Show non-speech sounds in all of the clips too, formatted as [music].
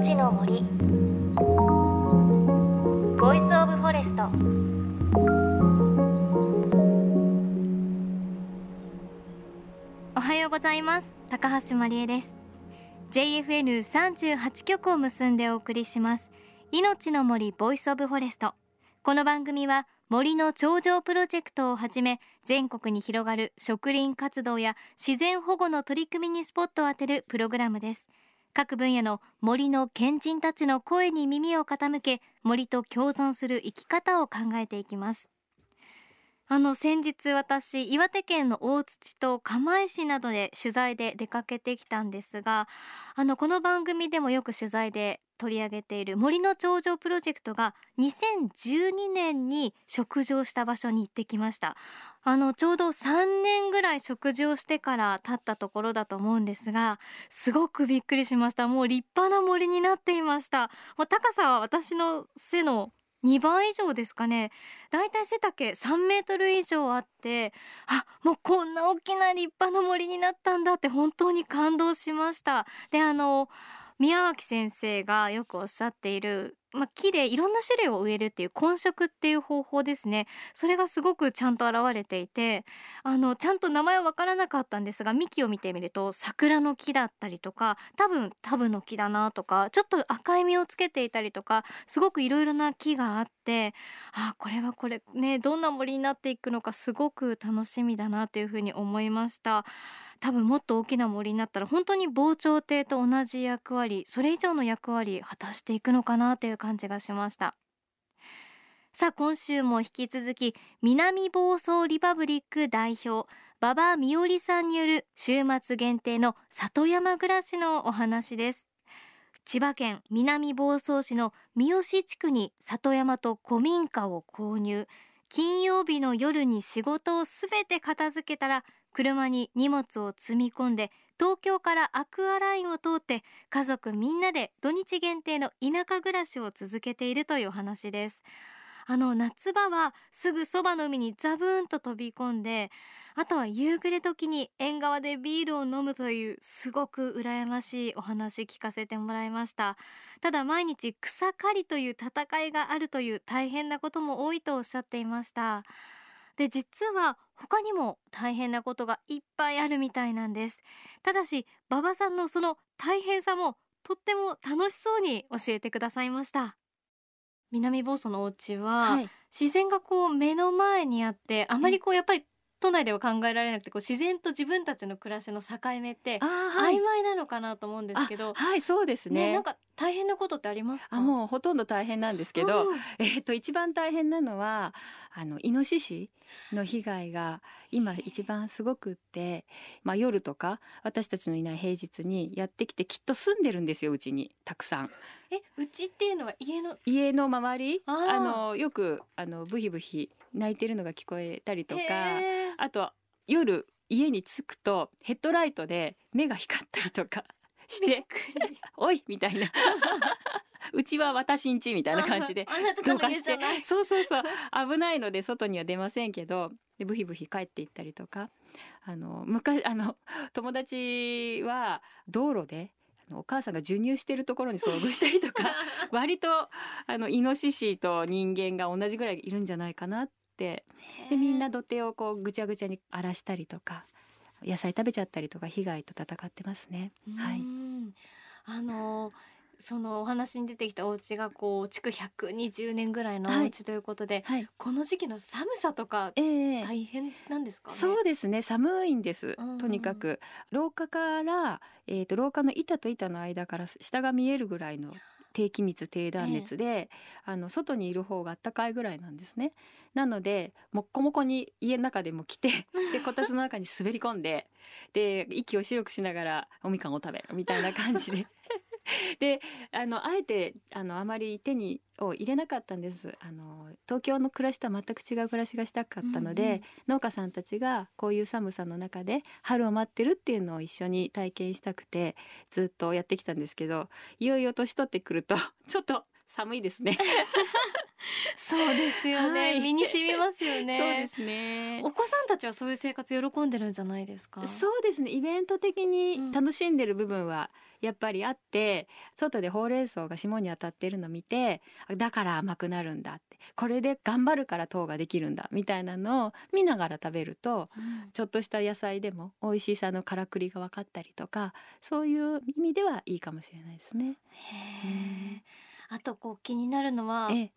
いのちの森。 Voice of Forest。おはようございます。高橋真理恵です。JFN38 局を結んでお送りします。いのちの森 Voice of Forest。この番組は森の長城プロジェクトをはじめ全国に広がる植林活動や自然保護の取り組みにスポットを当てるプログラムです。各分野の森の賢人たちの声に耳を傾け森と共存する生き方を考えていきます。あの先日私岩手県の大槌と釜石などで取材で出かけてきたんですがあのこの番組でもよく取材で取り上げている森の頂上プロジェクトが2012年に食事をした場所に行ってきました。あのちょうど3年ぐらい食事をしてから経ったところだと思うんですがすごくびっくりしました。もう立派な森になっていました。もう高さは私の背の2倍以上ですかね。だいたい背丈3メートル以上あってあもうこんな大きな立派な森になったんだって本当に感動しました。であの宮脇先生がよくおっしゃっているま、木でいろんな種類を植えるっていう混植っていう方法ですね。それがすごくちゃんと表れていてあのちゃんと名前は分からなかったんですが幹を見てみると桜の木だったりとか多分タブの木だなとかちょっと赤い実をつけていたりとかすごくいろいろな木があってあこれはこれねどんな森になっていくのかすごく楽しみだなというふうに思いました。多分もっと大きな森になったら本当に防潮堤と同じ役割それ以上の役割果たしていくのかなという感じがしましたさあ今週も引き続き南房総リパブリック代表馬場美織さんによる週末限定の里山暮らしのお話です千葉県南房総市の三好地区に里山と古民家を購入。金曜日の夜に仕事をすべて片付けたら車に荷物を積み込んで東京からアクアラインを通って家族みんなで土日限定の田舎暮らしを続けているという話です。あの夏場はすぐそばの海にザブーンと飛び込んであとは夕暮れ時に縁側でビールを飲むというすごく羨ましいお話聞かせてもらいました。ただ毎日草刈りという戦いがあるという大変なことも多いとおっしゃっていました。で実は他にも大変なことがいっぱいあるみたいなんです。ただし馬場さんのその大変さもとっても楽しそうに教えてくださいました。南房総のお家は、はい、自然がこう目の前にあってあまりこうやっぱり都内では考えられなくてこう自然と自分たちの暮らしの境目って曖昧なのかなと思うんですけど、はい、そうですね、ね、なんか大変なことってありますあもうほとんど大変なんですけど、[laughs] えっと一番大変なのはあのイノシシの被害が今一番すごくって、まあ、夜とか私たちのいない平日にやってきてきっと住んでるんですようちに。たくさん。えうちっていうのは家の？家の周り？あのよくあのブヒブヒ泣いてるのが聞こえたりとかあと夜家に着くとヘッドライトで目が光ったりとか [laughs] して「おい!」みたいな。[laughs] うちは私んちみたいな感じで [laughs] 動かして。そうそうそう。危ないので外には出ませんけどでブヒブヒ帰っていったりとか。あの昔あの友達は道路でお母さんが授乳してるところに遭遇したりとか。割とあのイノシシと人間が同じぐらいいるんじゃないかなってでみんな土手をこうぐちゃぐちゃに荒らしたりとか野菜食べちゃったりとか被害と戦ってますね。はい、あのそのお話に出てきたお家がこう築120年ぐらいのお家ということで、はい。はい、この時期の寒さとか大変なんですか、ね？えー、そうですね。寒いんです、とにかく。廊下から、えーと、廊下の板と板の間から下が見えるぐらいの低気密低断熱で、え。ー、あの外にいる方が暖かいぐらいなんですね。なのでもっこもこに家の中でも来て [laughs] でこたつの中に滑り込んでで息を白くしながらおみかんを食べるみたいな感じで [laughs] であのあえてあのあまり手にを入れなかったんです。あの東京の暮らしとは全く違う暮らしがしたかったので、うんうん、農家さんたちがこういう寒さの中で春を待ってるっていうのを一緒に体験したくてずっとやってきたんですけどいよいよ年取ってくると [laughs] ちょっと寒いですね [laughs] そうですよね、はい、身に染みますよね。そうですね。お子さんたちはそういう生活喜んでるんじゃないですか？そうですね。イベント的に楽しんでる部分はやっぱりあって、うん、外でほうれん草が霜に当たってるの見てだから甘くなるんだって。これで頑張るから糖ができるんだみたいなのを見ながら食べると、うん、ちょっとした野菜でも美味しさのからくりが分かったりとかそういう意味ではいいかもしれないですね。へー、あとこう気になるのは、え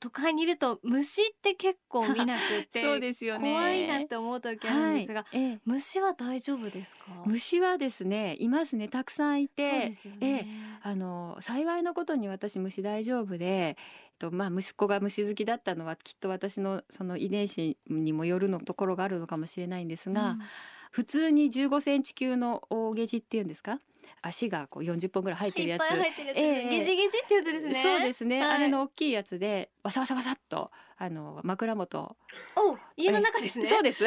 都会にいると虫って結構見なくて [laughs] そうですよね。怖いなって思う時あるんですが、はい。ええ、虫は大丈夫ですか？虫はですねいますね。たくさんいて、ね、えあの幸いのことに私虫大丈夫でとまあ息子が虫好きだったのはきっと私のその遺伝子にもよるのところがあるのかもしれないんですが、うん、普通に15センチ級の大ゲジっていうんですか？足がこう40本ぐらい生えてるやつ、えー、ゲジゲジってやつですね。そうですね、はい、あれの大きいやつでわさわさわさっとあの枕元。お家の中ですね。そうです。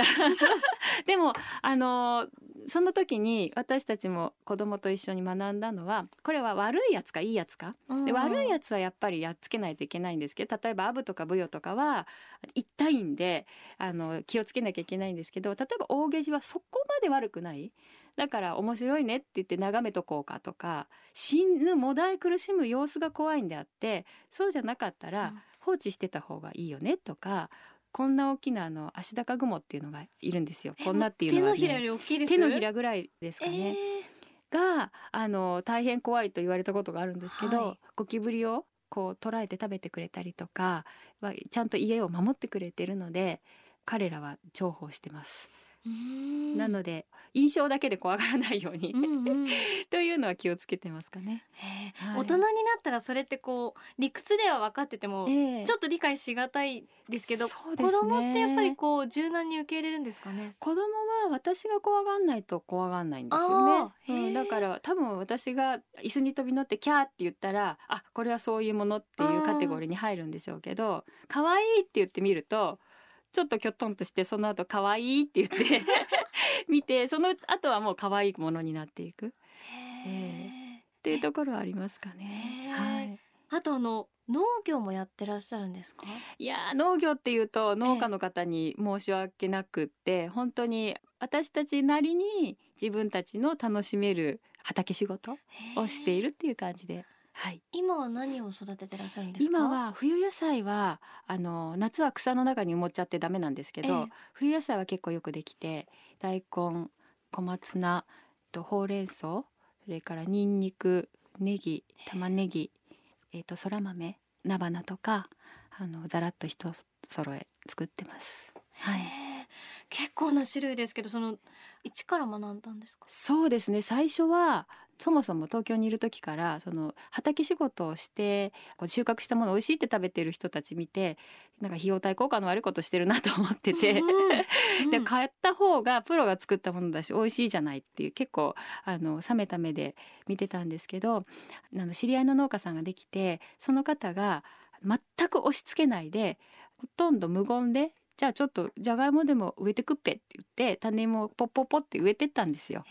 [laughs] でもあのその時に私たちも子供と一緒に学んだのはこれは悪いやつかいいやつか、で悪いやつはやっぱりやっつけないといけないんですけど例えばアブとかブヨとかは痛いんであの気をつけなきゃいけないんですけど例えば大ゲジはそこまで悪くないだから面白いねって言って眺めとこうかとか死ぬもだえ苦しむ様子が怖いんであってそうじゃなかったら放置してた方がいいよねとかこんな大きなあの足高雲っていうのがいるんですよ。こんなっていうのは、ね、手のひらより大きいです？手のひらぐらいですかね。えー、があの大変怖いと言われたことがあるんですけど、はい、ゴキブリをこう捉えて食べてくれたりとかちゃんと家を守ってくれてるので彼らは重宝してます。なので印象だけで怖がらないように。うん、[laughs] というのは気をつけてますかね、はい、大人になったらそれってこう理屈では分かってても、ちょっと理解しがたいですけど、ね、子供ってやっぱりこう柔軟に受け入れるんですかね？子供は私が怖がんないと怖がんないんですよね、うん、だから多分私が椅子に飛び乗ってキャーって言ったらあこれはそういうものっていうカテゴリーに入るんでしょうけど可愛いって言ってみるとちょっときょっとんとしてその後可愛いって言って [laughs] 見てその後はもう可愛いものになっていく、えー、っていうところはありますかね。はい、あとあの農業もやってらっしゃるんですか？いや農業っていうと農家の方に申し訳なくって、え。本当に私たちなりに自分たちの楽しめる畑仕事をしているっていう感じではい、今は何を育ててらっしゃるんですか？今は冬野菜はあの夏は草の中に埋もっちゃってダメなんですけど、ええ、冬野菜は結構よくできて大根小松菜とほうれん草それからにんにくネギ玉ねぎえっ、ー、とそら豆菜花とかあのざらっと一揃え作ってます。はい。結構な種類ですけどその一から学んだんですか？そうですね。最初はそもそも東京にいる時からその畑仕事をしてこう収穫したもの美味しいって食べてる人たち見てなんか費用対効果の悪いことしてるなと思ってて、うん、[laughs] で買った方がプロが作ったものだし美味しいじゃないっていう結構あの冷めた目で見てたんですけどあの知り合いの農家さんができてその方が全く押し付けないでほとんど無言でじゃあちょっとじゃがいもでも植えてくっぺって言って種芋をポッポッポって植えてったんですよ。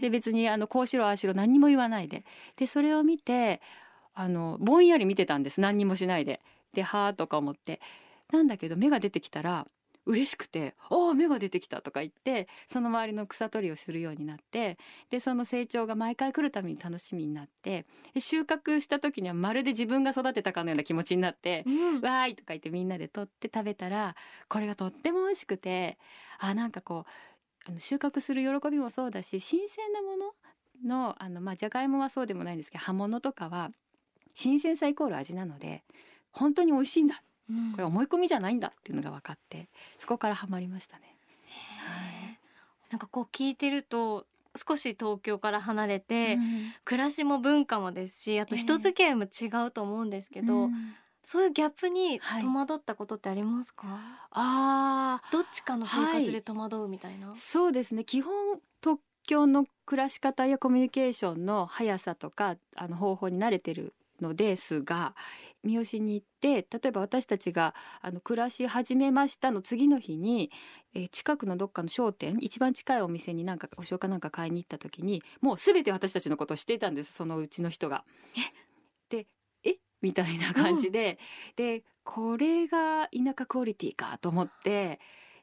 で別にあのこうしろああしろ何にも言わないででそれを見てあのぼんやり見てたんです何にもしないで。ではあとか思ってなんだけど芽が出てきたら嬉しくて「おお芽が出てきた」とか言ってその周りの草取りをするようになってでその成長が毎回来るために楽しみになって収穫した時にはまるで自分が育てたかのような気持ちになって「うん、わーい」とか言ってみんなで取って食べたらこれがとっても美味しくてあなんかこうあの収穫する喜びもそうだし新鮮なもののあのまあじゃがいもはそうでもないんですけど葉物とかは新鮮さイコール味なので本当に美味しいんだこれ思い込みじゃないんだっていうのが分かってそこからハマりましたね。はい、なんかこう聞いてると少し東京から離れて、うん、暮らしも文化もですしあと人付き合いも違うと思うんですけど、えーうん、そういうギャップに戸惑ったことってありますか、はい、あどっちかの生活で戸惑うみたいな、はい、そうですね。基本東京の暮らし方やコミュニケーションの速さとかあの方法に慣れてるのですが三好に行って例えば私たちがあの暮らし始めましたの次の日に、えー、近くのどっかの商店一番近いお店になんかお塩かなんか買いに行った時にもう全て私たちのことを知っていたんですそのうちの人が。でえ？みたいな感じで、うん、でこれが田舎クオリティかと思って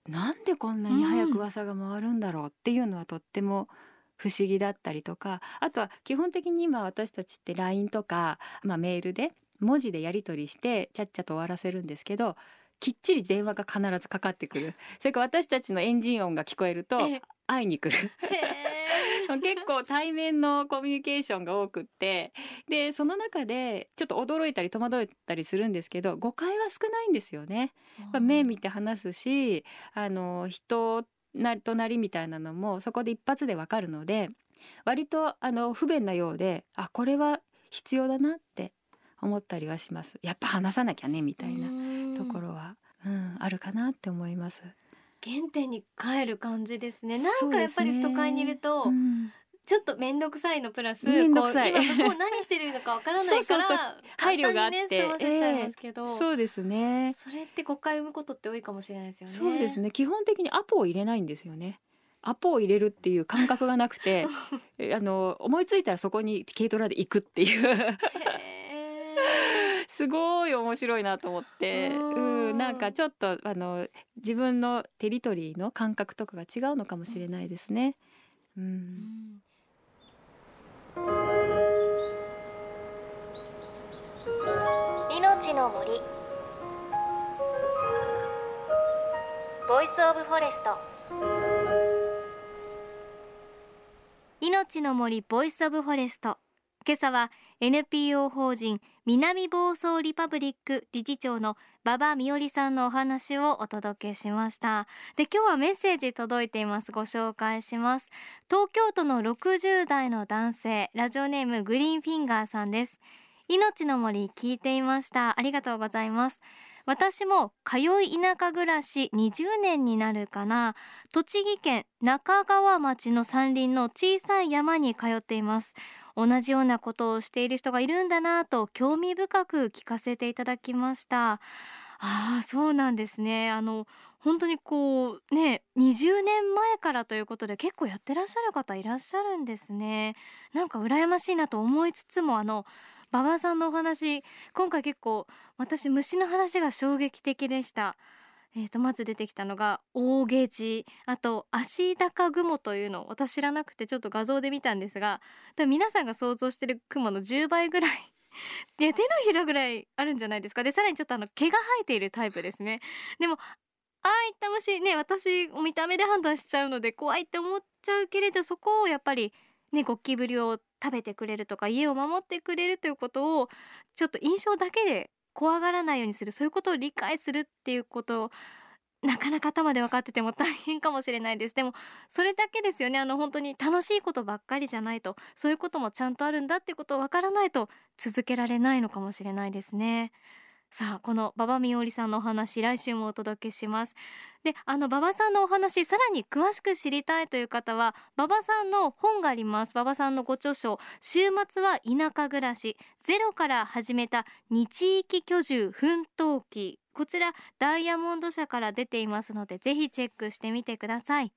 なんでこんなに早く噂が回るんだろうっていうのはとっても不思議だったりとかあとは基本的に今私たちって LINE とか、まあ、メールで文字でやり取りしてちゃっちゃと終わらせるんですけどきっちり電話が必ずかかってくる。それから私たちのエンジン音が聞こえると会いに来る。[laughs] 結構対面のコミュニケーションが多くってでその中でちょっと驚いたり戸惑ったりするんですけど誤解は少ないんですよね。目見て話すしあの人なとなりみたいなのもそこで一発でわかるので割とあの不便なようであこれは必要だなって思ったりはします。やっぱ話さなきゃねみたいなところは、うん、あるかなって思います。原点に帰る感じですね。なんかやっぱり都会にいると、うん、ちょっと面倒くさいのプラス面倒くさい。今そこ何してるのかわからないから [laughs] 配慮があって、ね、せちゃいますけど、えー、そうですね。それって誤解を生むことって多いかもしれないですよね。そうですね。基本的にアポを入れないんですよね。アポを入れるっていう感覚がなくて [laughs] あの思いついたらそこに軽トラで行くっていう [laughs] すごい面白いなと思って。うんなんかちょっとあの自分のテリトリーの感覚とかが違うのかもしれないですね。うん、うん。いのちの森。 Voice of Forest。いのちの森 Voice of Forest 今朝は NPO 法人南房総リパブリック理事長の馬場未織さんのお話をお届けしました。で今日はメッセージ届いています。ご紹介します。東京都の60代の男性ラジオネームグリーンフィンガーさんです。命の森聞いていました。ありがとうございます。私も通い田舎暮らし20年になるかな。栃木県中川町の山林の小さい山に通っています。同じようなことをしている人がいるんだなと興味深く聞かせていただきました。ああそうなんですね。あの本当にこうね20年前からということで結構やってらっしゃる方いらっしゃるんですね。なんか羨ましいなと思いつつもあの馬場さんのお話今回結構私虫の話が衝撃的でした。えー、とまず出てきたのが大ゲジ。あと足高雲というのを私知らなくてちょっと画像で見たんですが皆さんが想像してる雲の10倍ぐらい [laughs] いや手のひらぐらいあるんじゃないですか。でさらにちょっとあの毛が生えているタイプですね。でもああいった虫ね私見た目で判断しちゃうので怖いって思っちゃうけれどそこをやっぱりねゴキブリを食べてくれるとか家を守ってくれるということをちょっと印象だけで怖がらないようにするそういうことを理解するっていうことをなかなか頭で分かってても大変かもしれないです。でもそれだけですよね。あの本当に楽しいことばっかりじゃないとそういうこともちゃんとあるんだっていうことを分からないと続けられないのかもしれないですね。さあこの馬場美織さんのお話来週もお届けします。であの馬場さんのお話さらに詳しく知りたいという方は馬場さんの本があります。馬場さんのご著書週末は田舎暮らし。ゼロから始めた日域居住奮闘記。こちらダイヤモンド社から出ていますのでぜひチェックしてみてください。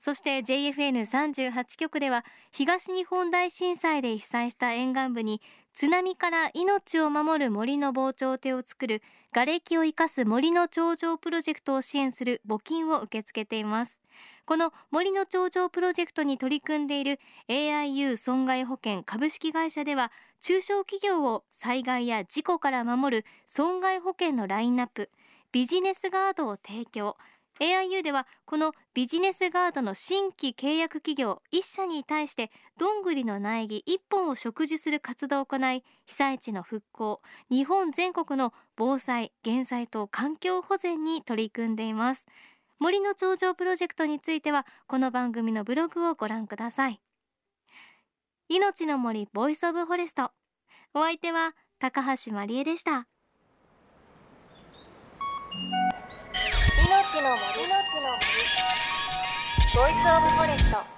そして JFN38 局では東日本大震災で被災した沿岸部に津波から命を守る森の防潮堤を作る瓦礫を生かす森の頂上プロジェクトを支援する募金を受け付けています。この森の頂上プロジェクトに取り組んでいる AIU 損害保険株式会社では中小企業を災害や事故から守る損害保険のラインナップビジネスガードを提供。AIU ではこのビジネスガードの新規契約企業1社に対してどんぐりの苗木1本を植樹する活動を行い被災地の復興日本全国の防災減災と環境保全に取り組んでいます。森の長城プロジェクトについてはこの番組のブログをご覧ください。いのちの森 Voice of Forest。お相手は高橋真理恵でした。いのちの森の森。ボイスオブフォレスト。